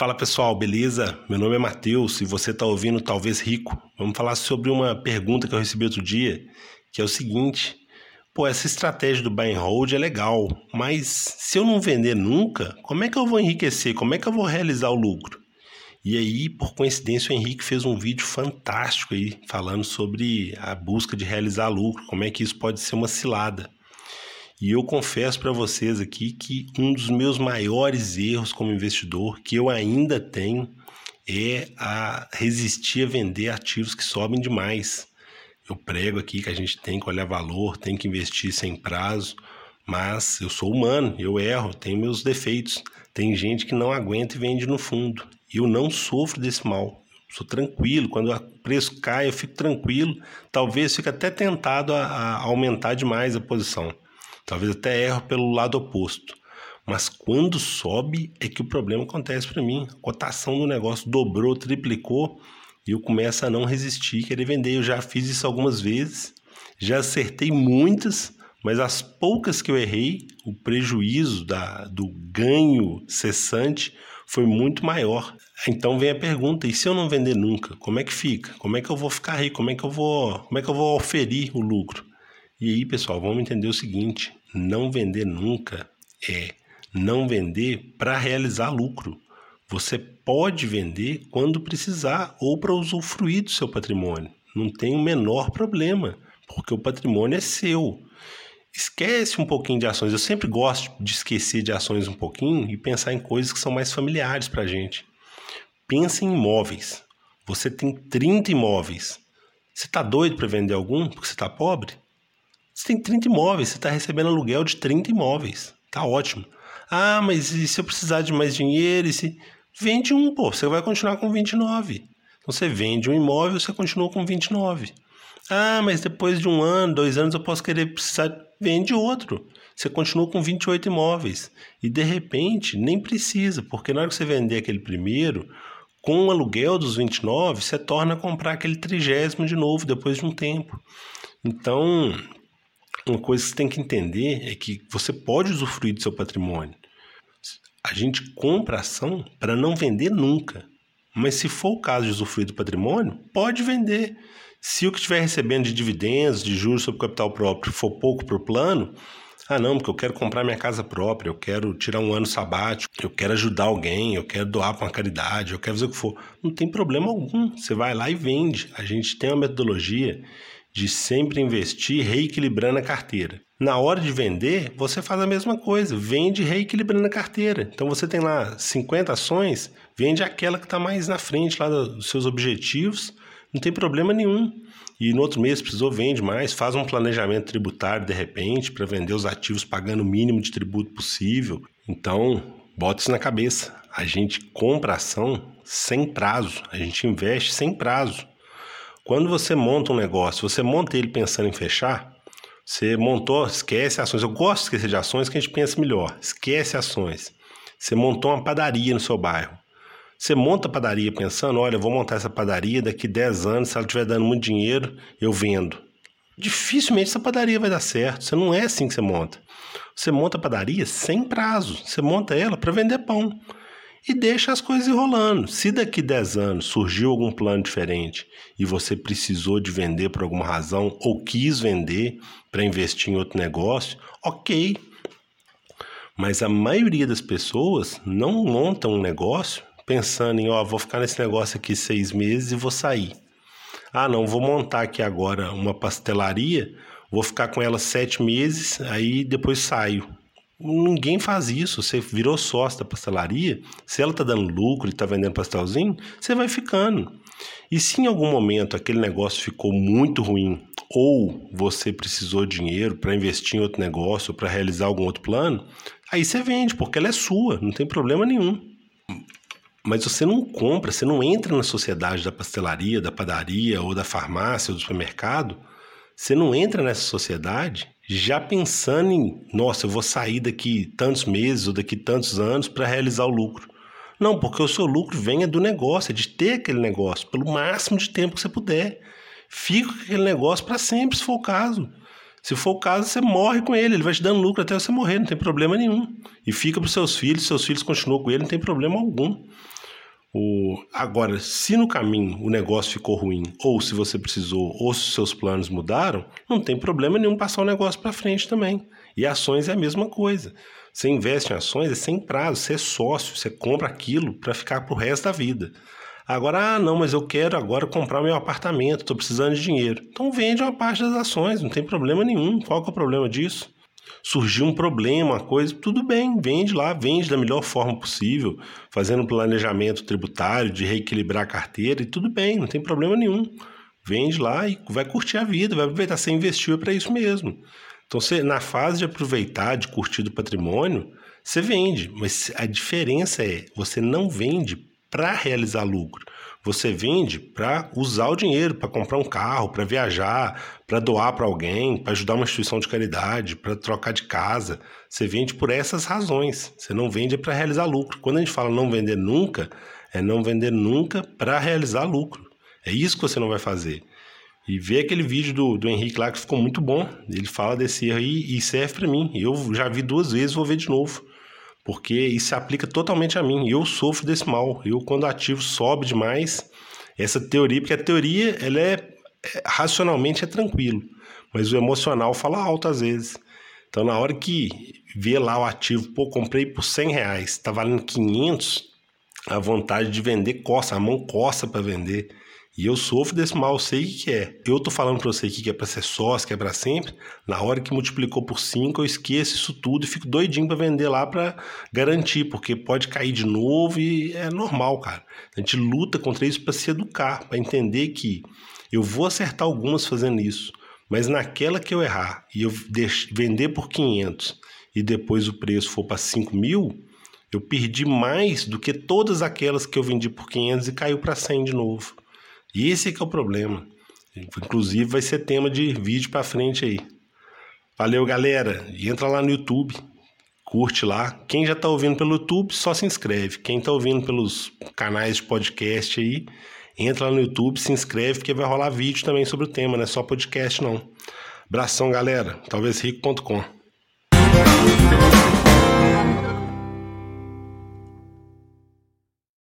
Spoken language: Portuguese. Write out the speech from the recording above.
Fala pessoal, beleza? Meu nome é Matheus e você está ouvindo Talvez Rico. Vamos falar sobre uma pergunta que eu recebi outro dia, que é o seguinte: pô, essa estratégia do buy and hold é legal, mas se eu não vender nunca, como é que eu vou enriquecer? Como é que eu vou realizar o lucro? E aí, por coincidência, o Henrique fez um vídeo fantástico aí falando sobre a busca de realizar lucro, como é que isso pode ser uma cilada. E eu confesso para vocês aqui que um dos meus maiores erros como investidor, que eu ainda tenho, é a resistir a vender ativos que sobem demais. Eu prego aqui que a gente tem que olhar valor, tem que investir sem prazo, mas eu sou humano, eu erro, tenho meus defeitos. Tem gente que não aguenta e vende no fundo. Eu não sofro desse mal. Sou tranquilo, quando o preço cai, eu fico tranquilo. Talvez fique até tentado a, a aumentar demais a posição. Talvez até erro pelo lado oposto. Mas quando sobe é que o problema acontece para mim. A cotação do negócio dobrou, triplicou e eu começo a não resistir, querer vender. Eu já fiz isso algumas vezes, já acertei muitas, mas as poucas que eu errei, o prejuízo da, do ganho cessante foi muito maior. Então vem a pergunta: e se eu não vender nunca, como é que fica? Como é que eu vou ficar rico? Como é que eu vou, como é que eu vou oferir o lucro? E aí, pessoal, vamos entender o seguinte: não vender nunca é não vender para realizar lucro. Você pode vender quando precisar ou para usufruir do seu patrimônio. Não tem o menor problema, porque o patrimônio é seu. Esquece um pouquinho de ações. Eu sempre gosto de esquecer de ações um pouquinho e pensar em coisas que são mais familiares para a gente. Pense em imóveis. Você tem 30 imóveis. Você está doido para vender algum porque você está pobre? Você tem 30 imóveis, você está recebendo aluguel de 30 imóveis. Tá ótimo. Ah, mas e se eu precisar de mais dinheiro? E se... Vende um, pô, você vai continuar com 29. Então você vende um imóvel, você continua com 29. Ah, mas depois de um ano, dois anos eu posso querer precisar. Vende outro. Você continua com 28 imóveis. E de repente nem precisa, porque na hora que você vender aquele primeiro, com o aluguel dos 29, você torna a comprar aquele trigésimo de novo depois de um tempo. Então, uma coisa que você tem que entender é que você pode usufruir do seu patrimônio. A gente compra ação para não vender nunca. Mas se for o caso de usufruir do patrimônio, pode vender. Se o que estiver recebendo de dividendos, de juros sobre capital próprio for pouco para o plano, ah não, porque eu quero comprar minha casa própria, eu quero tirar um ano sabático, eu quero ajudar alguém, eu quero doar para uma caridade, eu quero fazer o que for. Não tem problema algum. Você vai lá e vende. A gente tem uma metodologia de sempre investir reequilibrando a carteira. Na hora de vender, você faz a mesma coisa, vende reequilibrando a carteira. Então você tem lá 50 ações, vende aquela que está mais na frente lá dos seus objetivos, não tem problema nenhum. E no outro mês precisou, vende mais, faz um planejamento tributário de repente para vender os ativos pagando o mínimo de tributo possível. Então, bota isso na cabeça. A gente compra ação sem prazo, a gente investe sem prazo. Quando você monta um negócio, você monta ele pensando em fechar, você montou, esquece ações. Eu gosto de esquecer de ações que a gente pensa melhor. Esquece ações. Você montou uma padaria no seu bairro. Você monta a padaria pensando, olha, eu vou montar essa padaria daqui 10 anos, se ela estiver dando muito dinheiro, eu vendo. Dificilmente essa padaria vai dar certo. Você não é assim que você monta. Você monta a padaria sem prazo. Você monta ela para vender pão e deixa as coisas enrolando. Se daqui 10 anos surgiu algum plano diferente e você precisou de vender por alguma razão ou quis vender para investir em outro negócio, ok. Mas a maioria das pessoas não montam um negócio pensando em, ó, vou ficar nesse negócio aqui seis meses e vou sair. Ah, não, vou montar aqui agora uma pastelaria, vou ficar com ela sete meses, aí depois saio. Ninguém faz isso. Você virou sócio da pastelaria, se ela está dando lucro e está vendendo pastelzinho, você vai ficando. E se em algum momento aquele negócio ficou muito ruim, ou você precisou de dinheiro para investir em outro negócio, para realizar algum outro plano, aí você vende, porque ela é sua, não tem problema nenhum. Mas você não compra, você não entra na sociedade da pastelaria, da padaria, ou da farmácia, ou do supermercado. Você não entra nessa sociedade já pensando em, nossa, eu vou sair daqui tantos meses ou daqui tantos anos para realizar o lucro. Não, porque o seu lucro vem é do negócio, é de ter aquele negócio pelo máximo de tempo que você puder. Fica com aquele negócio para sempre, se for o caso. Se for o caso, você morre com ele, ele vai te dando lucro até você morrer, não tem problema nenhum. E fica para seus filhos, seus filhos continuam com ele, não tem problema algum. O... Agora, se no caminho o negócio ficou ruim, ou se você precisou, ou se seus planos mudaram, não tem problema nenhum passar o negócio para frente também. E ações é a mesma coisa. Você investe em ações, é sem prazo, você é sócio, você compra aquilo para ficar pro resto da vida. Agora, ah, não, mas eu quero agora comprar meu apartamento, estou precisando de dinheiro. Então vende uma parte das ações, não tem problema nenhum. Qual que é o problema disso? Surgiu um problema, uma coisa, tudo bem, vende lá, vende da melhor forma possível, fazendo um planejamento tributário, de reequilibrar a carteira, e tudo bem, não tem problema nenhum. Vende lá e vai curtir a vida, vai aproveitar, você investiu é para isso mesmo. Então, você, na fase de aproveitar, de curtir do patrimônio, você vende, mas a diferença é, você não vende para realizar lucro. Você vende para usar o dinheiro, para comprar um carro, para viajar, para doar para alguém, para ajudar uma instituição de caridade, para trocar de casa. Você vende por essas razões. Você não vende para realizar lucro. Quando a gente fala não vender nunca, é não vender nunca para realizar lucro. É isso que você não vai fazer. E ver aquele vídeo do, do Henrique lá que ficou muito bom. Ele fala desse erro aí e serve para mim. Eu já vi duas vezes, vou ver de novo porque isso se aplica totalmente a mim. Eu sofro desse mal. Eu, quando ativo sobe demais, essa teoria, porque a teoria, ela é, é racionalmente é tranquilo, mas o emocional fala alto às vezes. Então, na hora que vê lá o ativo, pô, comprei por 100 reais, tá valendo 500, a vontade de vender coça, a mão coça para vender. E eu sofro desse mal, sei o que é. Eu tô falando para você que é para ser sócio, que é para sempre. Na hora que multiplicou por 5, eu esqueço isso tudo e fico doidinho para vender lá para garantir, porque pode cair de novo e é normal, cara. A gente luta contra isso para se educar, para entender que eu vou acertar algumas fazendo isso, mas naquela que eu errar e eu vender por 500 e depois o preço for para 5 mil, eu perdi mais do que todas aquelas que eu vendi por 500 e caiu para 100 de novo. E esse que é o problema. Inclusive vai ser tema de vídeo para frente aí. Valeu, galera. E entra lá no YouTube, curte lá. Quem já está ouvindo pelo YouTube, só se inscreve. Quem está ouvindo pelos canais de podcast aí, entra lá no YouTube, se inscreve, porque vai rolar vídeo também sobre o tema, não é só podcast não. Abração, galera. Talvez rico.com.